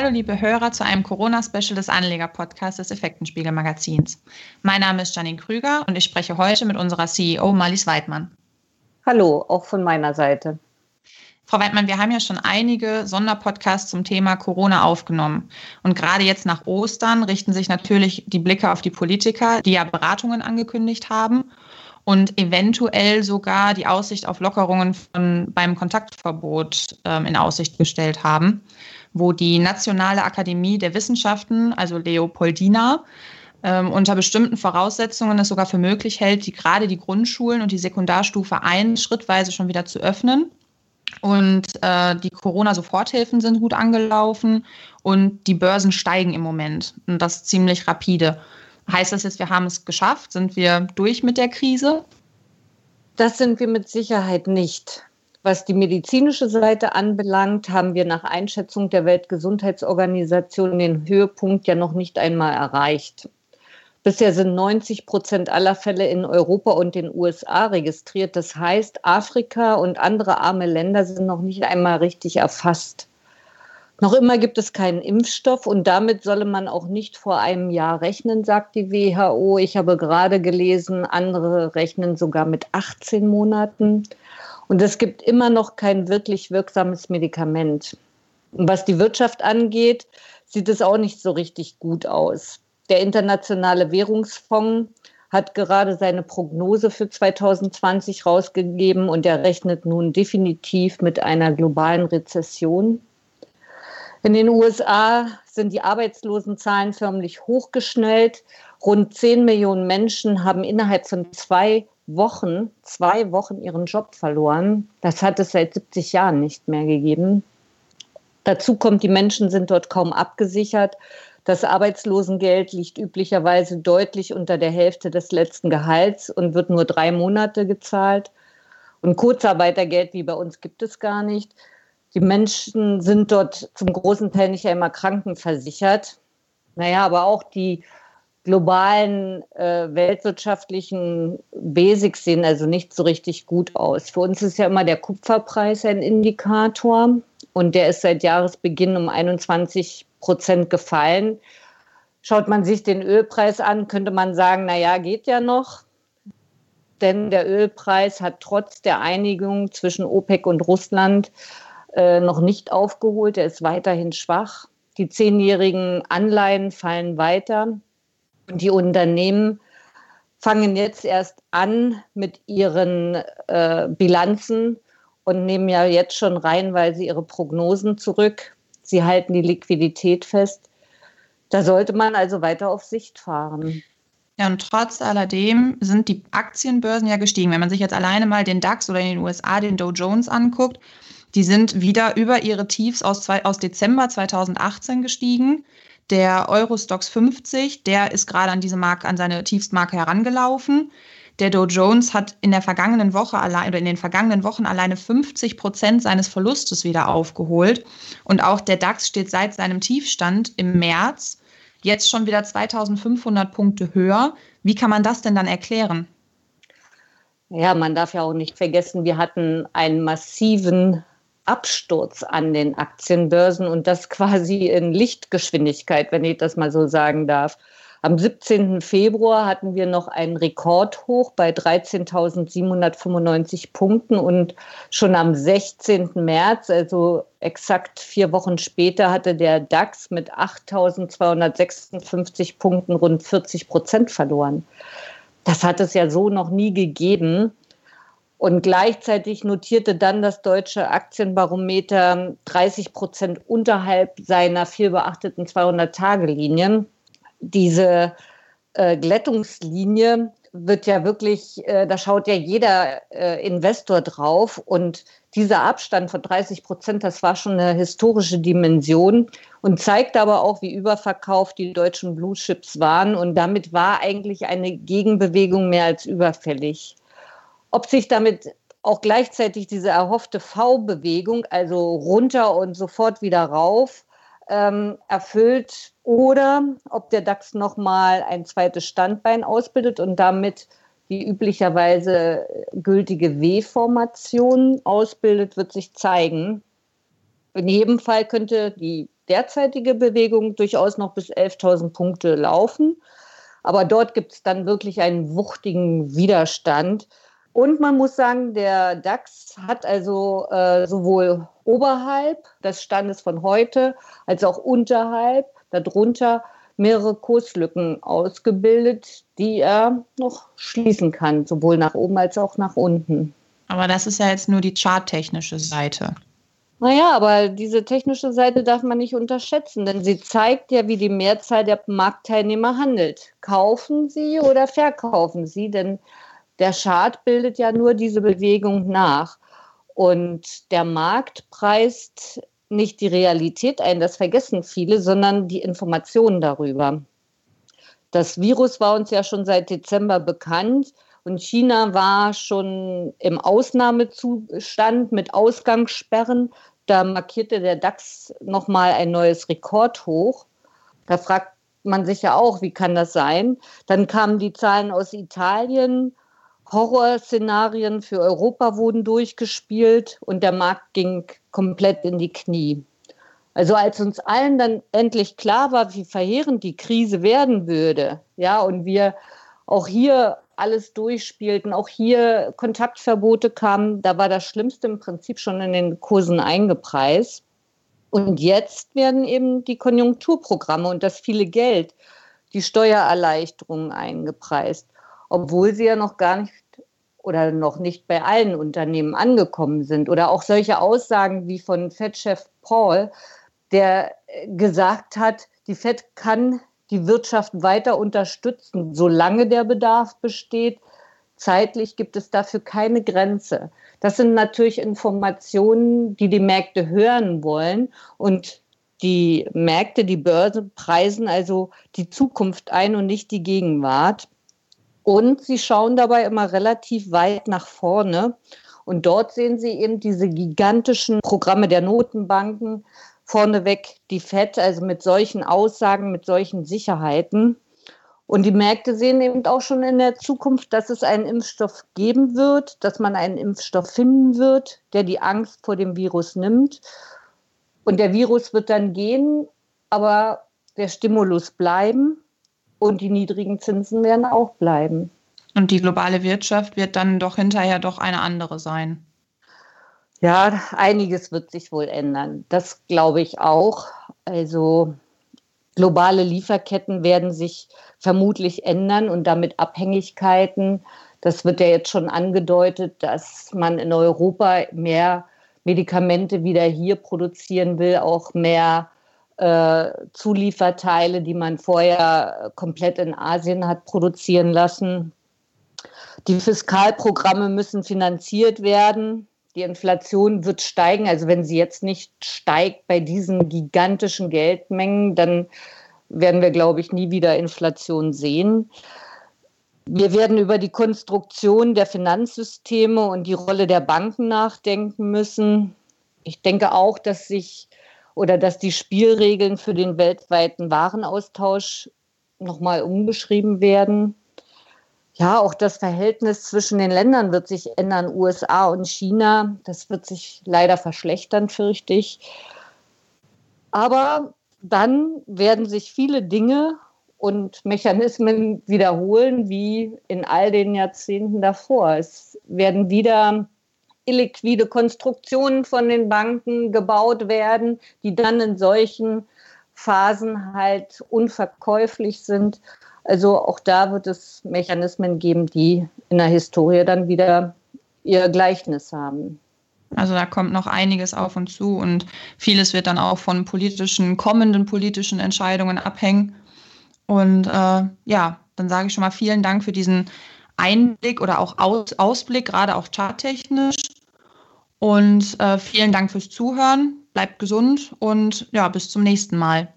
Hallo liebe Hörer zu einem Corona-Special des Anleger-Podcasts des Effektenspiegel-Magazins. Mein Name ist Janine Krüger und ich spreche heute mit unserer CEO Marlies Weidmann. Hallo, auch von meiner Seite. Frau Weidmann, wir haben ja schon einige Sonderpodcasts zum Thema Corona aufgenommen. Und gerade jetzt nach Ostern richten sich natürlich die Blicke auf die Politiker, die ja Beratungen angekündigt haben und eventuell sogar die Aussicht auf Lockerungen von, beim Kontaktverbot ähm, in Aussicht gestellt haben wo die Nationale Akademie der Wissenschaften, also Leopoldina, ähm, unter bestimmten Voraussetzungen es sogar für möglich hält, die, gerade die Grundschulen und die Sekundarstufe 1 schrittweise schon wieder zu öffnen. Und äh, die Corona-Soforthilfen sind gut angelaufen und die Börsen steigen im Moment. Und das ziemlich rapide. Heißt das jetzt, wir haben es geschafft? Sind wir durch mit der Krise? Das sind wir mit Sicherheit nicht. Was die medizinische Seite anbelangt, haben wir nach Einschätzung der Weltgesundheitsorganisation den Höhepunkt ja noch nicht einmal erreicht. Bisher sind 90 Prozent aller Fälle in Europa und den USA registriert. Das heißt, Afrika und andere arme Länder sind noch nicht einmal richtig erfasst. Noch immer gibt es keinen Impfstoff und damit solle man auch nicht vor einem Jahr rechnen, sagt die WHO. Ich habe gerade gelesen, andere rechnen sogar mit 18 Monaten. Und es gibt immer noch kein wirklich wirksames Medikament. Und was die Wirtschaft angeht, sieht es auch nicht so richtig gut aus. Der Internationale Währungsfonds hat gerade seine Prognose für 2020 rausgegeben und er rechnet nun definitiv mit einer globalen Rezession. In den USA sind die Arbeitslosenzahlen förmlich hochgeschnellt. Rund 10 Millionen Menschen haben innerhalb von zwei Wochen, zwei Wochen ihren Job verloren. Das hat es seit 70 Jahren nicht mehr gegeben. Dazu kommt, die Menschen sind dort kaum abgesichert. Das Arbeitslosengeld liegt üblicherweise deutlich unter der Hälfte des letzten Gehalts und wird nur drei Monate gezahlt. Und Kurzarbeitergeld wie bei uns gibt es gar nicht. Die Menschen sind dort zum großen Teil nicht einmal krankenversichert. Naja, aber auch die globalen äh, weltwirtschaftlichen Basics sehen also nicht so richtig gut aus. Für uns ist ja immer der Kupferpreis ein Indikator und der ist seit Jahresbeginn um 21 Prozent gefallen. Schaut man sich den Ölpreis an, könnte man sagen, na ja, geht ja noch. Denn der Ölpreis hat trotz der Einigung zwischen OPEC und Russland äh, noch nicht aufgeholt. Er ist weiterhin schwach. Die zehnjährigen Anleihen fallen weiter. Die Unternehmen fangen jetzt erst an mit ihren äh, Bilanzen und nehmen ja jetzt schon reihenweise ihre Prognosen zurück. Sie halten die Liquidität fest. Da sollte man also weiter auf Sicht fahren. Ja, und trotz alledem sind die Aktienbörsen ja gestiegen. Wenn man sich jetzt alleine mal den DAX oder in den USA den Dow Jones anguckt, die sind wieder über ihre Tiefs aus, zwei, aus Dezember 2018 gestiegen. Der Eurostox 50, der ist gerade an diese Marke, an seine Tiefstmarke herangelaufen. Der Dow Jones hat in der vergangenen Woche allein oder in den vergangenen Wochen alleine 50 Prozent seines Verlustes wieder aufgeholt. Und auch der DAX steht seit seinem Tiefstand im März jetzt schon wieder 2500 Punkte höher. Wie kann man das denn dann erklären? Ja, man darf ja auch nicht vergessen, wir hatten einen massiven Absturz an den Aktienbörsen und das quasi in Lichtgeschwindigkeit, wenn ich das mal so sagen darf. Am 17. Februar hatten wir noch einen Rekordhoch bei 13.795 Punkten und schon am 16. März, also exakt vier Wochen später, hatte der DAX mit 8.256 Punkten rund 40 Prozent verloren. Das hat es ja so noch nie gegeben. Und gleichzeitig notierte dann das deutsche Aktienbarometer 30 Prozent unterhalb seiner viel beachteten 200-Tage-Linien. Diese äh, Glättungslinie wird ja wirklich, äh, da schaut ja jeder äh, Investor drauf. Und dieser Abstand von 30 Prozent, das war schon eine historische Dimension und zeigt aber auch, wie überverkauft die deutschen Blue Chips waren. Und damit war eigentlich eine Gegenbewegung mehr als überfällig. Ob sich damit auch gleichzeitig diese erhoffte V-Bewegung, also runter und sofort wieder rauf, ähm, erfüllt oder ob der DAX nochmal ein zweites Standbein ausbildet und damit die üblicherweise gültige W-Formation ausbildet, wird sich zeigen. In jedem Fall könnte die derzeitige Bewegung durchaus noch bis 11.000 Punkte laufen. Aber dort gibt es dann wirklich einen wuchtigen Widerstand. Und man muss sagen, der DAX hat also äh, sowohl oberhalb des Standes von heute als auch unterhalb, darunter mehrere Kurslücken ausgebildet, die er noch schließen kann, sowohl nach oben als auch nach unten. Aber das ist ja jetzt nur die charttechnische Seite. Naja, aber diese technische Seite darf man nicht unterschätzen, denn sie zeigt ja, wie die Mehrzahl der Marktteilnehmer handelt. Kaufen sie oder verkaufen sie? Denn der Chart bildet ja nur diese Bewegung nach. Und der Markt preist nicht die Realität ein, das vergessen viele, sondern die Informationen darüber. Das Virus war uns ja schon seit Dezember bekannt und China war schon im Ausnahmezustand mit Ausgangssperren. Da markierte der DAX nochmal ein neues Rekordhoch. Da fragt man sich ja auch, wie kann das sein? Dann kamen die Zahlen aus Italien Horrorszenarien für Europa wurden durchgespielt und der Markt ging komplett in die Knie. Also als uns allen dann endlich klar war, wie verheerend die Krise werden würde, ja, und wir auch hier alles durchspielten, auch hier Kontaktverbote kamen, da war das Schlimmste im Prinzip schon in den Kursen eingepreist. Und jetzt werden eben die Konjunkturprogramme und das viele Geld, die Steuererleichterungen eingepreist obwohl sie ja noch gar nicht oder noch nicht bei allen Unternehmen angekommen sind. Oder auch solche Aussagen wie von Fed-Chef Paul, der gesagt hat, die Fed kann die Wirtschaft weiter unterstützen, solange der Bedarf besteht. Zeitlich gibt es dafür keine Grenze. Das sind natürlich Informationen, die die Märkte hören wollen. Und die Märkte, die Börse preisen also die Zukunft ein und nicht die Gegenwart. Und sie schauen dabei immer relativ weit nach vorne. Und dort sehen Sie eben diese gigantischen Programme der Notenbanken, vorneweg die FED, also mit solchen Aussagen, mit solchen Sicherheiten. Und die Märkte sehen eben auch schon in der Zukunft, dass es einen Impfstoff geben wird, dass man einen Impfstoff finden wird, der die Angst vor dem Virus nimmt. Und der Virus wird dann gehen, aber der Stimulus bleiben. Und die niedrigen Zinsen werden auch bleiben. Und die globale Wirtschaft wird dann doch hinterher doch eine andere sein. Ja, einiges wird sich wohl ändern. Das glaube ich auch. Also globale Lieferketten werden sich vermutlich ändern und damit Abhängigkeiten. Das wird ja jetzt schon angedeutet, dass man in Europa mehr Medikamente wieder hier produzieren will, auch mehr äh, Zulieferteile, die man vorher komplett in Asien hat produzieren lassen. Die Fiskalprogramme müssen finanziert werden. Die Inflation wird steigen. Also wenn sie jetzt nicht steigt bei diesen gigantischen Geldmengen, dann werden wir, glaube ich, nie wieder Inflation sehen. Wir werden über die Konstruktion der Finanzsysteme und die Rolle der Banken nachdenken müssen. Ich denke auch, dass sich oder dass die Spielregeln für den weltweiten Warenaustausch nochmal umgeschrieben werden. Ja, auch das Verhältnis zwischen den Ländern wird sich ändern, USA und China. Das wird sich leider verschlechtern, fürchte ich. Aber dann werden sich viele Dinge und Mechanismen wiederholen, wie in all den Jahrzehnten davor. Es werden wieder illiquide Konstruktionen von den Banken gebaut werden, die dann in solchen Phasen halt unverkäuflich sind. Also auch da wird es Mechanismen geben, die in der Historie dann wieder ihr Gleichnis haben. Also da kommt noch einiges auf uns zu und vieles wird dann auch von politischen, kommenden politischen Entscheidungen abhängen. Und äh, ja, dann sage ich schon mal vielen Dank für diesen Einblick oder auch Aus Ausblick, gerade auch charttechnisch. Und äh, vielen Dank fürs Zuhören. Bleibt gesund und ja, bis zum nächsten Mal.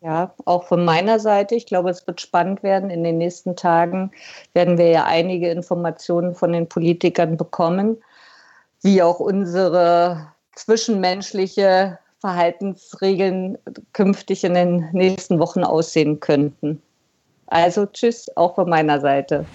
Ja, auch von meiner Seite. Ich glaube, es wird spannend werden. In den nächsten Tagen werden wir ja einige Informationen von den Politikern bekommen, wie auch unsere zwischenmenschliche Verhaltensregeln künftig in den nächsten Wochen aussehen könnten. Also tschüss, auch von meiner Seite.